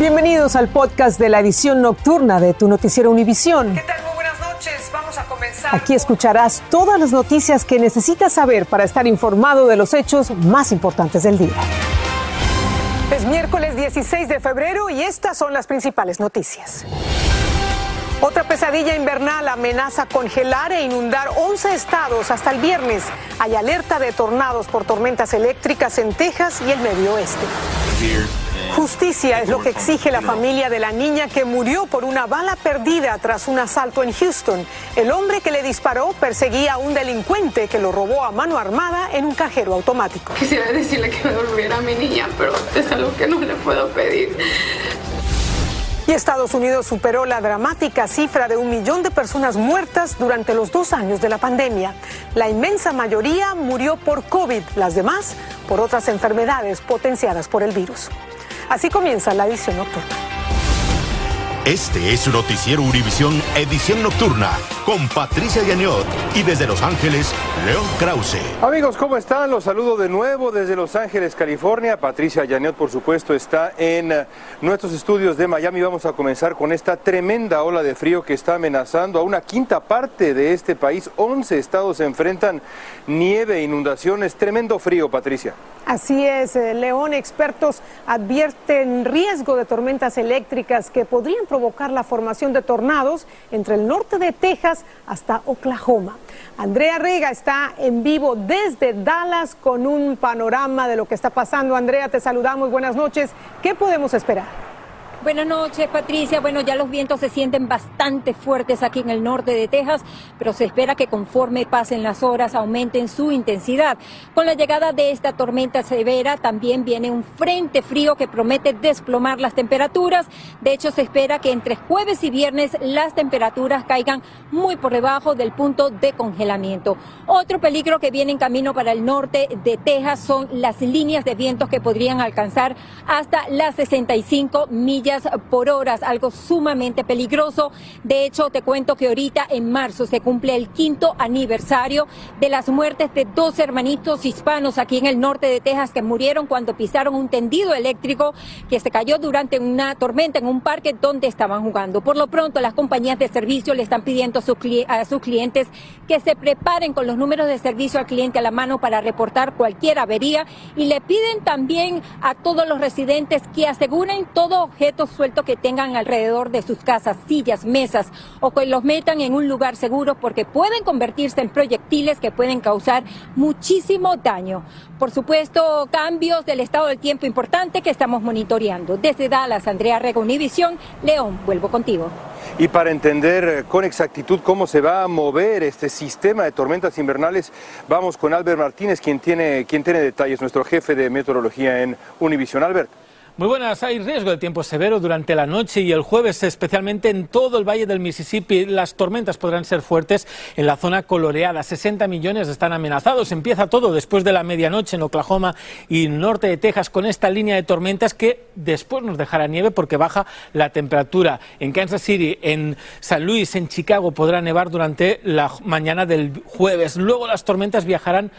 Bienvenidos al podcast de la edición nocturna de tu noticiero Univisión. ¿Qué tal? Muy buenas noches. Vamos a comenzar. Aquí escucharás todas las noticias que necesitas saber para estar informado de los hechos más importantes del día. Es miércoles 16 de febrero y estas son las principales noticias. Otra pesadilla invernal amenaza congelar e inundar 11 estados hasta el viernes. Hay alerta de tornados por tormentas eléctricas en Texas y el medio oeste. Justicia es lo que exige la familia de la niña que murió por una bala perdida tras un asalto en Houston. El hombre que le disparó perseguía a un delincuente que lo robó a mano armada en un cajero automático. Quisiera decirle que me devolviera a mi niña, pero es algo que no le puedo pedir. Y Estados Unidos superó la dramática cifra de un millón de personas muertas durante los dos años de la pandemia. La inmensa mayoría murió por COVID, las demás por otras enfermedades potenciadas por el virus. Así comienza la edición nocturna. Este es su noticiero Univisión Edición Nocturna con Patricia Yaniot y desde Los Ángeles, León Krause. Amigos, ¿cómo están? Los saludo de nuevo desde Los Ángeles, California. Patricia Yaniot, por supuesto, está en eh, nuestros estudios de Miami. Vamos a comenzar con esta tremenda ola de frío que está amenazando a una quinta parte de este país. 11 estados se enfrentan nieve, e inundaciones, tremendo frío, Patricia. Así es, eh, León. Expertos advierten riesgo de tormentas eléctricas que podrían provocar la formación de tornados entre el norte de Texas hasta Oklahoma. Andrea Rega está en vivo desde Dallas con un panorama de lo que está pasando. Andrea, te saludamos. Buenas noches. ¿Qué podemos esperar? Buenas noches, Patricia. Bueno, ya los vientos se sienten bastante fuertes aquí en el norte de Texas, pero se espera que conforme pasen las horas aumenten su intensidad. Con la llegada de esta tormenta severa también viene un frente frío que promete desplomar las temperaturas. De hecho, se espera que entre jueves y viernes las temperaturas caigan muy por debajo del punto de congelamiento. Otro peligro que viene en camino para el norte de Texas son las líneas de vientos que podrían alcanzar hasta las 65 millas por hora, algo sumamente peligroso. De hecho, te cuento que ahorita en marzo se cumple el quinto aniversario de las muertes de dos hermanitos hispanos aquí en el norte de Texas que murieron cuando pisaron un tendido eléctrico que se cayó durante una tormenta en un parque donde estaban jugando. Por lo pronto, las compañías de servicio le están pidiendo a sus, a sus clientes que se preparen con los números de servicio al cliente a la mano para reportar cualquier avería y le piden también a todos los residentes que aseguren todo objeto sueltos que tengan alrededor de sus casas, sillas, mesas, o que los metan en un lugar seguro porque pueden convertirse en proyectiles que pueden causar muchísimo daño. Por supuesto, cambios del estado del tiempo importante que estamos monitoreando. Desde Dallas, Andrea Rega, Univisión, León, vuelvo contigo. Y para entender eh, con exactitud cómo se va a mover este sistema de tormentas invernales, vamos con Albert Martínez, quien tiene, quien tiene detalles, nuestro jefe de meteorología en Univisión. Albert. Muy buenas, hay riesgo de tiempo severo durante la noche y el jueves, especialmente en todo el valle del Mississippi. Las tormentas podrán ser fuertes en la zona coloreada. 60 millones están amenazados. Empieza todo después de la medianoche en Oklahoma y norte de Texas con esta línea de tormentas que después nos dejará nieve porque baja la temperatura. En Kansas City, en San Luis, en Chicago podrá nevar durante la mañana del jueves. Luego las tormentas viajarán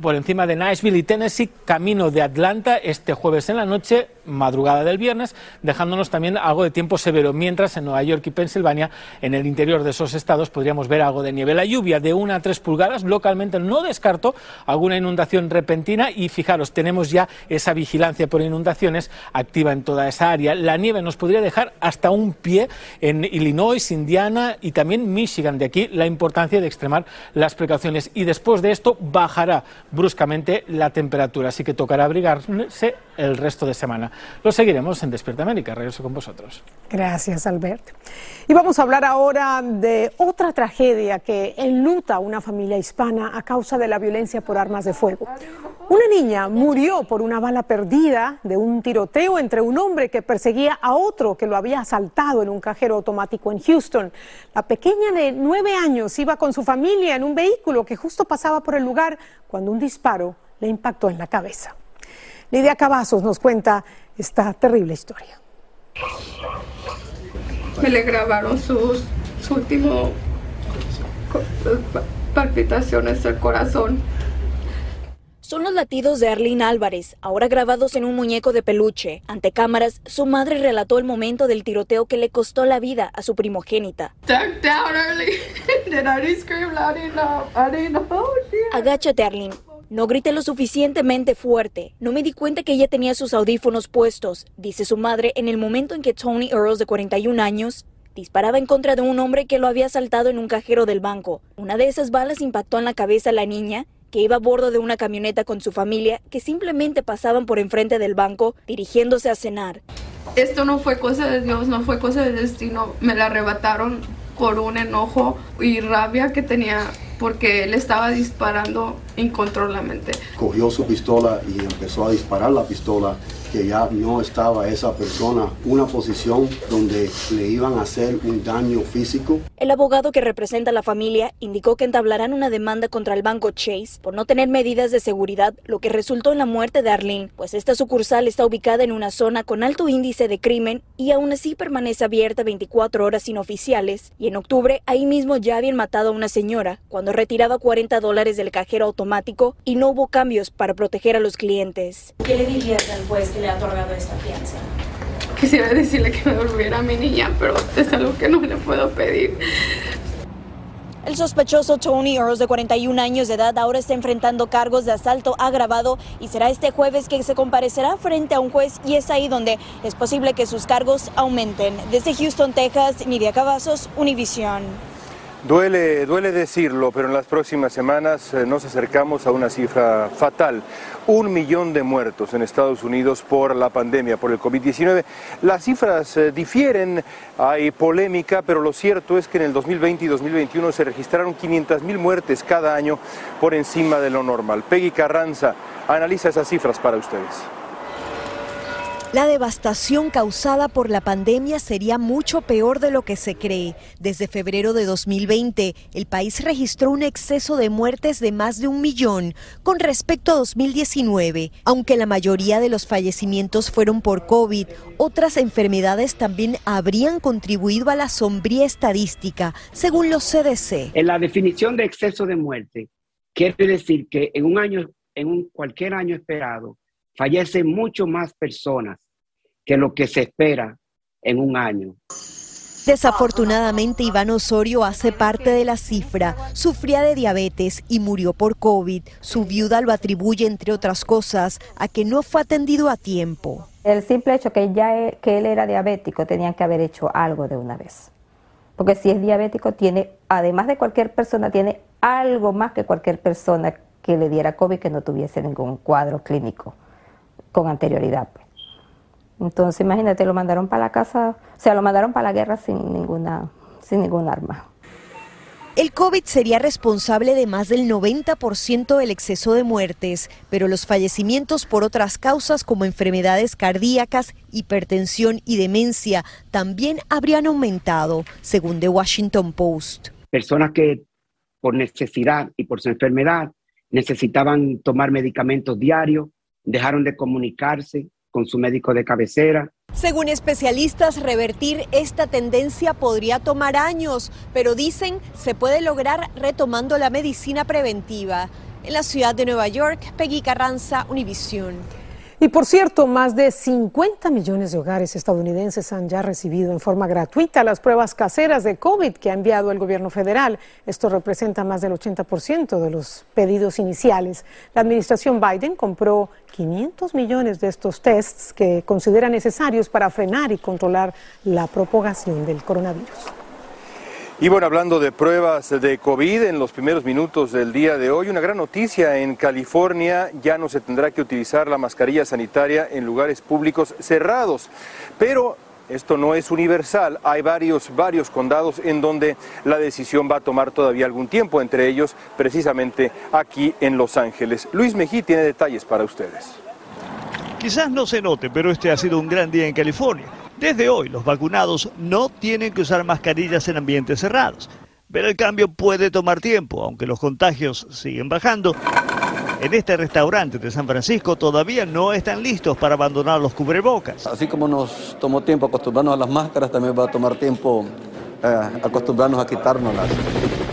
por encima de Nashville y Tennessee, camino de Atlanta este jueves en la noche, madrugada del viernes, dejándonos también algo de tiempo severo, mientras en Nueva York y Pensilvania, en el interior de esos estados, podríamos ver algo de nieve. La lluvia de 1 a 3 pulgadas, localmente no descarto alguna inundación repentina y fijaros, tenemos ya esa vigilancia por inundaciones activa en toda esa área. La nieve nos podría dejar hasta un pie en Illinois, Indiana y también Michigan. De aquí la importancia de extremar las precauciones. Y después de esto bajará bruscamente la temperatura, así que tocará abrigarse el resto de semana. Lo seguiremos en Despierta América. Regreso con vosotros. Gracias, Albert. Y vamos a hablar ahora de otra tragedia que enluta a una familia hispana a causa de la violencia por armas de fuego. Una niña murió por una bala perdida de un tiroteo entre un hombre que perseguía a otro que lo había asaltado en un cajero automático en Houston. La pequeña de nueve años iba con su familia en un vehículo que justo pasaba por el lugar cuando un disparo le impactó en la cabeza. Lidia Cavazos nos cuenta esta terrible historia. Me le grabaron sus, últimos palpitaciones del corazón. Son los latidos de Arlene Álvarez, ahora grabados en un muñeco de peluche. Ante cámaras, su madre relató el momento del tiroteo que le costó la vida a su primogénita. Agáchate, Arlene. No grité lo suficientemente fuerte. No me di cuenta que ella tenía sus audífonos puestos, dice su madre en el momento en que Tony Earls, de 41 años, disparaba en contra de un hombre que lo había asaltado en un cajero del banco. Una de esas balas impactó en la cabeza a la niña, que iba a bordo de una camioneta con su familia, que simplemente pasaban por enfrente del banco dirigiéndose a cenar. Esto no fue cosa de Dios, no fue cosa del destino. Me la arrebataron por un enojo y rabia que tenía porque él estaba disparando incontrolablemente. Cogió su pistola y empezó a disparar la pistola que ya no estaba esa persona una posición donde le iban a hacer un daño físico. El abogado que representa a la familia indicó que entablarán una demanda contra el banco Chase por no tener medidas de seguridad, lo que resultó en la muerte de Arlene, pues esta sucursal está ubicada en una zona con alto índice de crimen y aún así permanece abierta 24 horas inoficiales. Y en octubre ahí mismo ya habían matado a una señora cuando retiraba 40 dólares del cajero automático y no hubo cambios para proteger a los clientes. ¿Qué le dirías al juez le ha otorgado esta fianza? Quisiera decirle que me devolviera a mi niña, pero es algo que no le puedo pedir. El sospechoso Tony Earls, de 41 años de edad, ahora está enfrentando cargos de asalto agravado y será este jueves que se comparecerá frente a un juez y es ahí donde es posible que sus cargos aumenten. Desde Houston, Texas, Nidia Cavazos, Univision. Duele, duele decirlo, pero en las próximas semanas eh, nos acercamos a una cifra fatal. Un millón de muertos en Estados Unidos por la pandemia, por el COVID-19. Las cifras eh, difieren, hay polémica, pero lo cierto es que en el 2020 y 2021 se registraron 500 mil muertes cada año por encima de lo normal. Peggy Carranza analiza esas cifras para ustedes. La devastación causada por la pandemia sería mucho peor de lo que se cree. Desde febrero de 2020, el país registró un exceso de muertes de más de un millón con respecto a 2019. Aunque la mayoría de los fallecimientos fueron por COVID, otras enfermedades también habrían contribuido a la sombría estadística, según los CDC. En la definición de exceso de muerte, quiere decir que en un año, en un cualquier año esperado, fallecen mucho más personas que lo que se espera en un año. Desafortunadamente, Iván Osorio hace parte de la cifra. Sufría de diabetes y murió por COVID. Su viuda lo atribuye, entre otras cosas, a que no fue atendido a tiempo. El simple hecho que, ya e, que él era diabético, tenían que haber hecho algo de una vez. Porque si es diabético, tiene, además de cualquier persona, tiene algo más que cualquier persona que le diera COVID que no tuviese ningún cuadro clínico con anterioridad. Pues. Entonces, imagínate, lo mandaron para la casa, o sea, lo mandaron para la guerra sin ninguna, sin ningún arma. El COVID sería responsable de más del 90% del exceso de muertes, pero los fallecimientos por otras causas como enfermedades cardíacas, hipertensión y demencia también habrían aumentado, según The Washington Post. Personas que por necesidad y por su enfermedad necesitaban tomar medicamentos diarios, dejaron de comunicarse con su médico de cabecera. Según especialistas, revertir esta tendencia podría tomar años, pero dicen se puede lograr retomando la medicina preventiva. En la ciudad de Nueva York, Peggy Carranza, Univision. Y por cierto, más de 50 millones de hogares estadounidenses han ya recibido en forma gratuita las pruebas caseras de COVID que ha enviado el gobierno federal. Esto representa más del 80% de los pedidos iniciales. La administración Biden compró 500 millones de estos tests que considera necesarios para frenar y controlar la propagación del coronavirus. Y bueno, hablando de pruebas de COVID, en los primeros minutos del día de hoy, una gran noticia en California, ya no se tendrá que utilizar la mascarilla sanitaria en lugares públicos cerrados, pero esto no es universal, hay varios, varios condados en donde la decisión va a tomar todavía algún tiempo, entre ellos precisamente aquí en Los Ángeles. Luis Mejí tiene detalles para ustedes. Quizás no se note, pero este ha sido un gran día en California. Desde hoy, los vacunados no tienen que usar mascarillas en ambientes cerrados. Pero el cambio puede tomar tiempo, aunque los contagios siguen bajando. En este restaurante de San Francisco todavía no están listos para abandonar los cubrebocas. Así como nos tomó tiempo acostumbrarnos a las máscaras, también va a tomar tiempo eh, acostumbrarnos a quitárnoslas.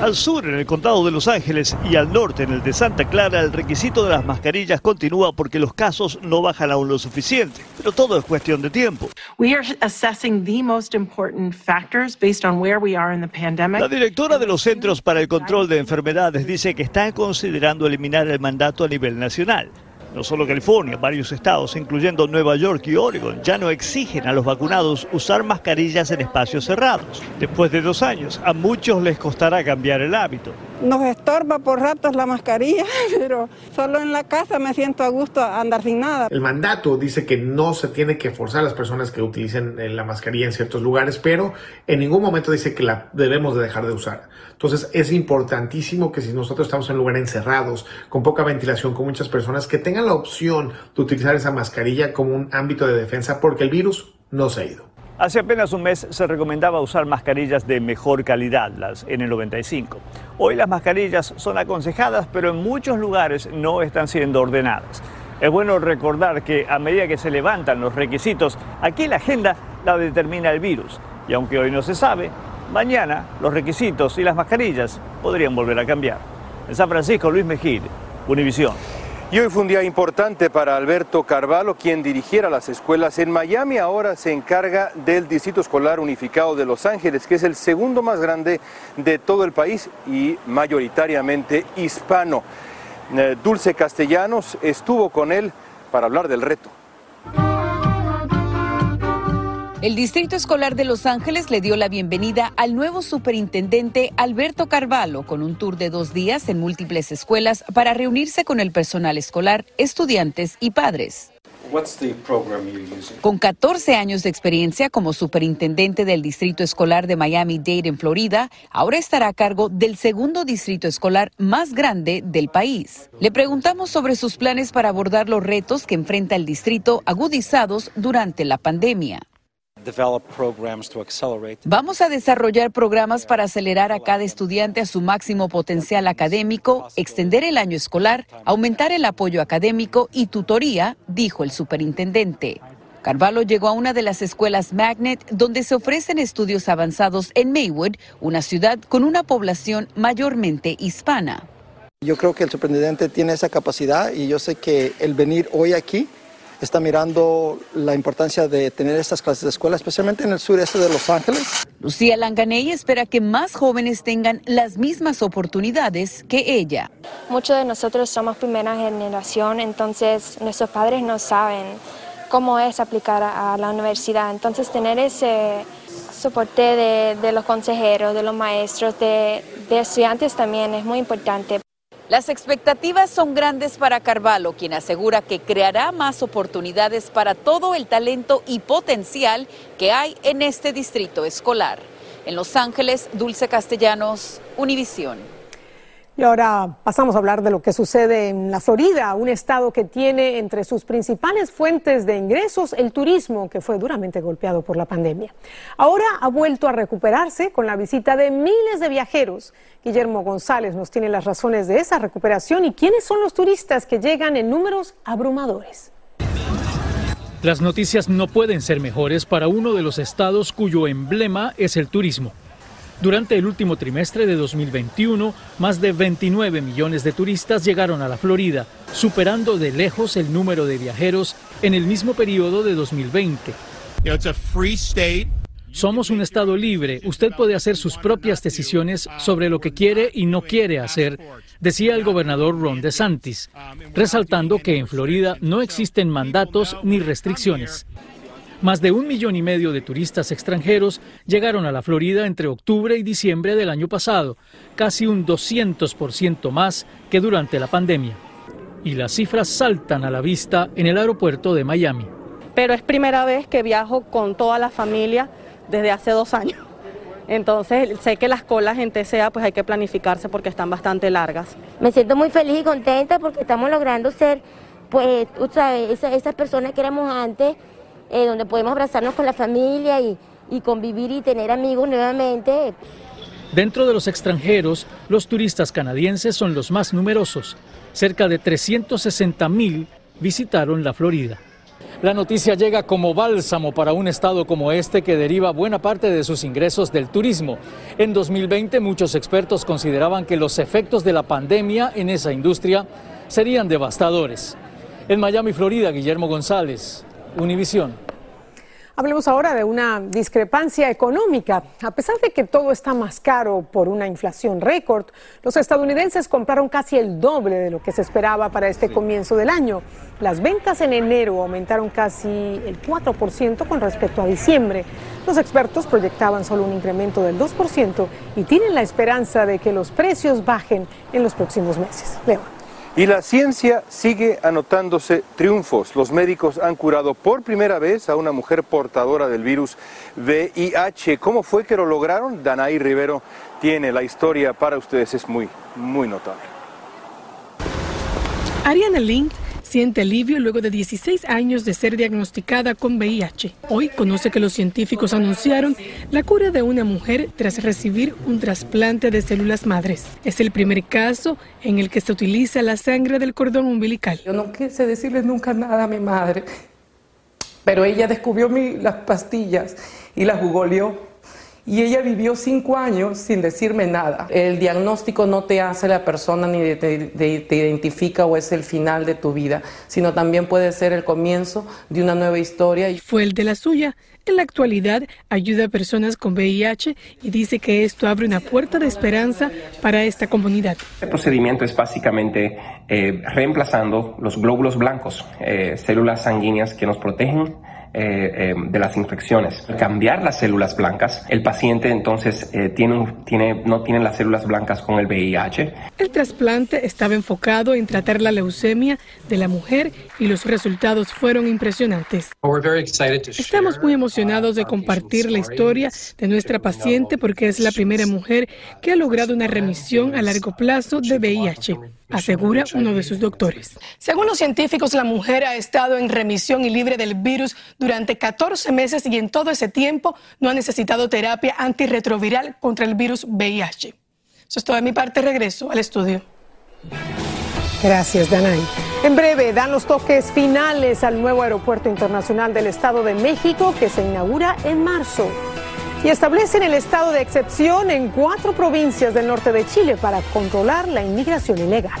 Al sur, en el condado de Los Ángeles, y al norte, en el de Santa Clara, el requisito de las mascarillas continúa porque los casos no bajan aún lo suficiente. Pero todo es cuestión de tiempo. La directora de los Centros para el Control de Enfermedades dice que están considerando eliminar el mandato a nivel nacional. No solo California, varios estados, incluyendo Nueva York y Oregon, ya no exigen a los vacunados usar mascarillas en espacios cerrados. Después de dos años, a muchos les costará cambiar el hábito. Nos estorba por ratos la mascarilla, pero solo en la casa me siento a gusto andar sin nada. El mandato dice que no se tiene que forzar a las personas que utilicen eh, la mascarilla en ciertos lugares, pero en ningún momento dice que la debemos de dejar de usar. Entonces es importantísimo que si nosotros estamos en lugares encerrados, con poca ventilación, con muchas personas, que tengan la opción de utilizar esa mascarilla como un ámbito de defensa porque el virus no se ha ido. Hace apenas un mes se recomendaba usar mascarillas de mejor calidad, las N95. Hoy las mascarillas son aconsejadas, pero en muchos lugares no están siendo ordenadas. Es bueno recordar que a medida que se levantan los requisitos, aquí la agenda la determina el virus. Y aunque hoy no se sabe, mañana los requisitos y las mascarillas podrían volver a cambiar. En San Francisco, Luis Mejid, Univisión. Y hoy fue un día importante para Alberto Carvalho, quien dirigiera las escuelas en Miami. Ahora se encarga del Distrito Escolar Unificado de Los Ángeles, que es el segundo más grande de todo el país y mayoritariamente hispano. Eh, Dulce Castellanos estuvo con él para hablar del reto. El Distrito Escolar de Los Ángeles le dio la bienvenida al nuevo superintendente Alberto Carvalho con un tour de dos días en múltiples escuelas para reunirse con el personal escolar, estudiantes y padres. Con 14 años de experiencia como superintendente del Distrito Escolar de Miami-Dade en Florida, ahora estará a cargo del segundo distrito escolar más grande del país. Le preguntamos sobre sus planes para abordar los retos que enfrenta el distrito agudizados durante la pandemia. Vamos a desarrollar programas para acelerar a cada estudiante a su máximo potencial académico, extender el año escolar, aumentar el apoyo académico y tutoría, dijo el superintendente. Carvalho llegó a una de las escuelas Magnet donde se ofrecen estudios avanzados en Maywood, una ciudad con una población mayormente hispana. Yo creo que el superintendente tiene esa capacidad y yo sé que el venir hoy aquí está mirando la importancia de tener estas clases de escuela, especialmente en el sureste de Los Ángeles. Lucía Langaney espera que más jóvenes tengan las mismas oportunidades que ella. Muchos de nosotros somos primera generación, entonces nuestros padres no saben cómo es aplicar a la universidad. Entonces tener ese soporte de, los consejeros, de los maestros, de, de estudiantes también es muy importante. Las expectativas son grandes para Carvalho, quien asegura que creará más oportunidades para todo el talento y potencial que hay en este distrito escolar. En Los Ángeles, Dulce Castellanos, Univisión. Y ahora pasamos a hablar de lo que sucede en la Florida, un estado que tiene entre sus principales fuentes de ingresos el turismo, que fue duramente golpeado por la pandemia. Ahora ha vuelto a recuperarse con la visita de miles de viajeros. Guillermo González nos tiene las razones de esa recuperación y quiénes son los turistas que llegan en números abrumadores. Las noticias no pueden ser mejores para uno de los estados cuyo emblema es el turismo. Durante el último trimestre de 2021, más de 29 millones de turistas llegaron a la Florida, superando de lejos el número de viajeros en el mismo periodo de 2020. Somos un estado libre. Usted puede hacer sus propias decisiones sobre lo que quiere y no quiere hacer, decía el gobernador Ron DeSantis, resaltando que en Florida no existen mandatos ni restricciones. Más de un millón y medio de turistas extranjeros llegaron a la Florida entre octubre y diciembre del año pasado, casi un 200% más que durante la pandemia. Y las cifras saltan a la vista en el aeropuerto de Miami. Pero es primera vez que viajo con toda la familia desde hace dos años. Entonces sé que las colas en TCA pues hay que planificarse porque están bastante largas. Me siento muy feliz y contenta porque estamos logrando ser pues, esas personas que éramos antes eh, donde podemos abrazarnos con la familia y, y convivir y tener amigos nuevamente. Dentro de los extranjeros, los turistas canadienses son los más numerosos. Cerca de 360 mil visitaron la Florida. La noticia llega como bálsamo para un estado como este que deriva buena parte de sus ingresos del turismo. En 2020 muchos expertos consideraban que los efectos de la pandemia en esa industria serían devastadores. En Miami, Florida, Guillermo González, Univisión. Hablemos ahora de una discrepancia económica. A pesar de que todo está más caro por una inflación récord, los estadounidenses compraron casi el doble de lo que se esperaba para este comienzo del año. Las ventas en enero aumentaron casi el 4% con respecto a diciembre. Los expertos proyectaban solo un incremento del 2% y tienen la esperanza de que los precios bajen en los próximos meses. Leo. Y la ciencia sigue anotándose triunfos. Los médicos han curado por primera vez a una mujer portadora del virus VIH. ¿Cómo fue que lo lograron? Danaí Rivero tiene la historia para ustedes. Es muy, muy notable. Ariana siente alivio luego de 16 años de ser diagnosticada con VIH. Hoy conoce que los científicos anunciaron la cura de una mujer tras recibir un trasplante de células madres. Es el primer caso en el que se utiliza la sangre del cordón umbilical. Yo no quise decirle nunca nada a mi madre, pero ella descubrió las pastillas y las googleó y ella vivió cinco años sin decirme nada. El diagnóstico no te hace la persona ni te, te, identifica o es el final de tu vida, sino también puede ser el comienzo de una nueva historia. Fue el de la suya. En la actualidad ayuda a personas con VIH y dice que esto abre una puerta de esperanza para esta comunidad. El procedimiento es básicamente eh, reemplazando los glóbulos blancos, eh, células sanguíneas que nos protegen eh, eh, de las infecciones. cambiar las células blancas, el paciente entonces eh, tiene, tiene, no tiene las células blancas con el VIH. El trasplante estaba enfocado en tratar la leucemia de la mujer y los resultados fueron impresionantes. Estamos muy emocionados de compartir la historia de nuestra paciente porque es la primera mujer que ha logrado una remisión a largo plazo de VIH asegura uno de sus doctores. Según los científicos, la mujer ha estado en remisión y libre del virus durante 14 meses y en todo ese tiempo no ha necesitado terapia antirretroviral contra el virus VIH. Eso es todo de mi parte. Regreso al estudio. Gracias, Danay. En breve dan los toques finales al nuevo aeropuerto internacional del Estado de México que se inaugura en marzo y establecen el estado de excepción en cuatro provincias del norte de Chile para controlar la inmigración ilegal.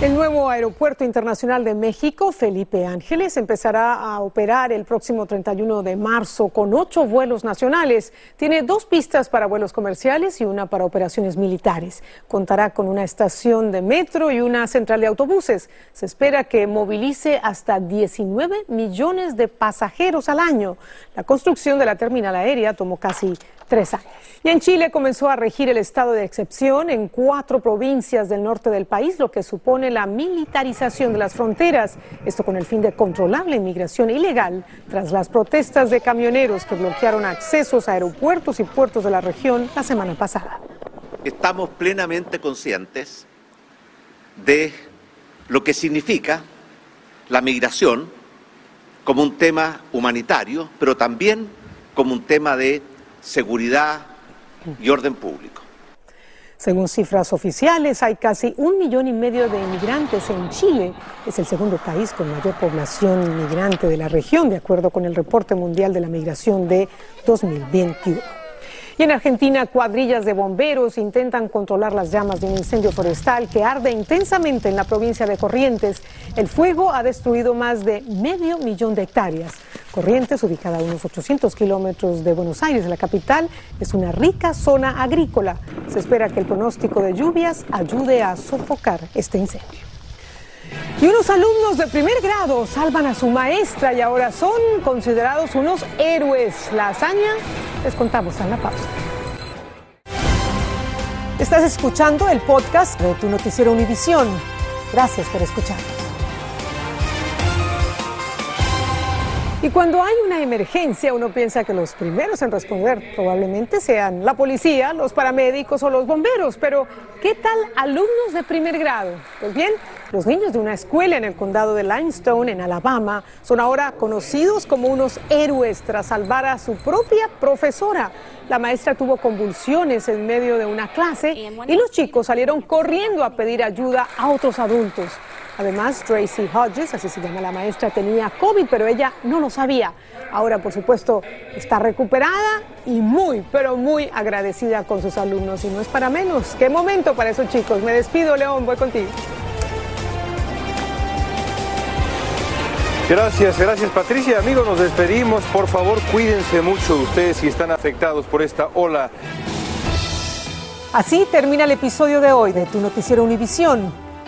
El nuevo Aeropuerto Internacional de México, Felipe Ángeles, empezará a operar el próximo 31 de marzo con ocho vuelos nacionales. Tiene dos pistas para vuelos comerciales y una para operaciones militares. Contará con una estación de metro y una central de autobuses. Se espera que movilice hasta 19 millones de pasajeros al año. La construcción de la terminal aérea tomó casi tres años. Y en Chile comenzó a regir el estado de excepción en cuatro provincias del norte del país, lo que supone la militarización de las fronteras. Esto con el fin de controlar la inmigración ilegal tras las protestas de camioneros que bloquearon accesos a aeropuertos y puertos de la región la semana pasada. Estamos plenamente conscientes de lo que significa la migración como un tema humanitario, pero también como un tema de seguridad y orden público. Según cifras oficiales, hay casi un millón y medio de inmigrantes en Chile. Es el segundo país con mayor población inmigrante de la región, de acuerdo con el reporte mundial de la migración de 2021. Y en Argentina, cuadrillas de bomberos intentan controlar las llamas de un incendio forestal que arde intensamente en la provincia de Corrientes. El fuego ha destruido más de medio millón de hectáreas. Corrientes, ubicada a unos 800 kilómetros de Buenos Aires, la capital, es una rica zona agrícola. Se espera que el pronóstico de lluvias ayude a sofocar este incendio. Y unos alumnos de primer grado salvan a su maestra y ahora son considerados unos héroes. La hazaña les contamos en la pausa. Estás escuchando el podcast de tu noticiero Univisión. Gracias por escucharnos. Y cuando hay una emergencia, uno piensa que los primeros en responder probablemente sean la policía, los paramédicos o los bomberos. Pero, ¿qué tal alumnos de primer grado? Pues bien, Los niños de una escuela en el condado de Limestone, en Alabama, son ahora conocidos como unos héroes tras salvar a su propia profesora. La maestra tuvo convulsiones en medio de una clase y los chicos salieron corriendo a pedir ayuda a otros adultos. Además, Tracy Hodges, así se llama la maestra, tenía COVID, pero ella no lo sabía. Ahora, por supuesto, está recuperada y muy, pero muy agradecida con sus alumnos. Y no es para menos. Qué momento para esos chicos. Me despido, León, voy contigo. Gracias, gracias Patricia. Amigos, nos despedimos. Por favor, cuídense mucho ustedes si están afectados por esta ola. Así termina el episodio de hoy de Tu Noticiero Univisión.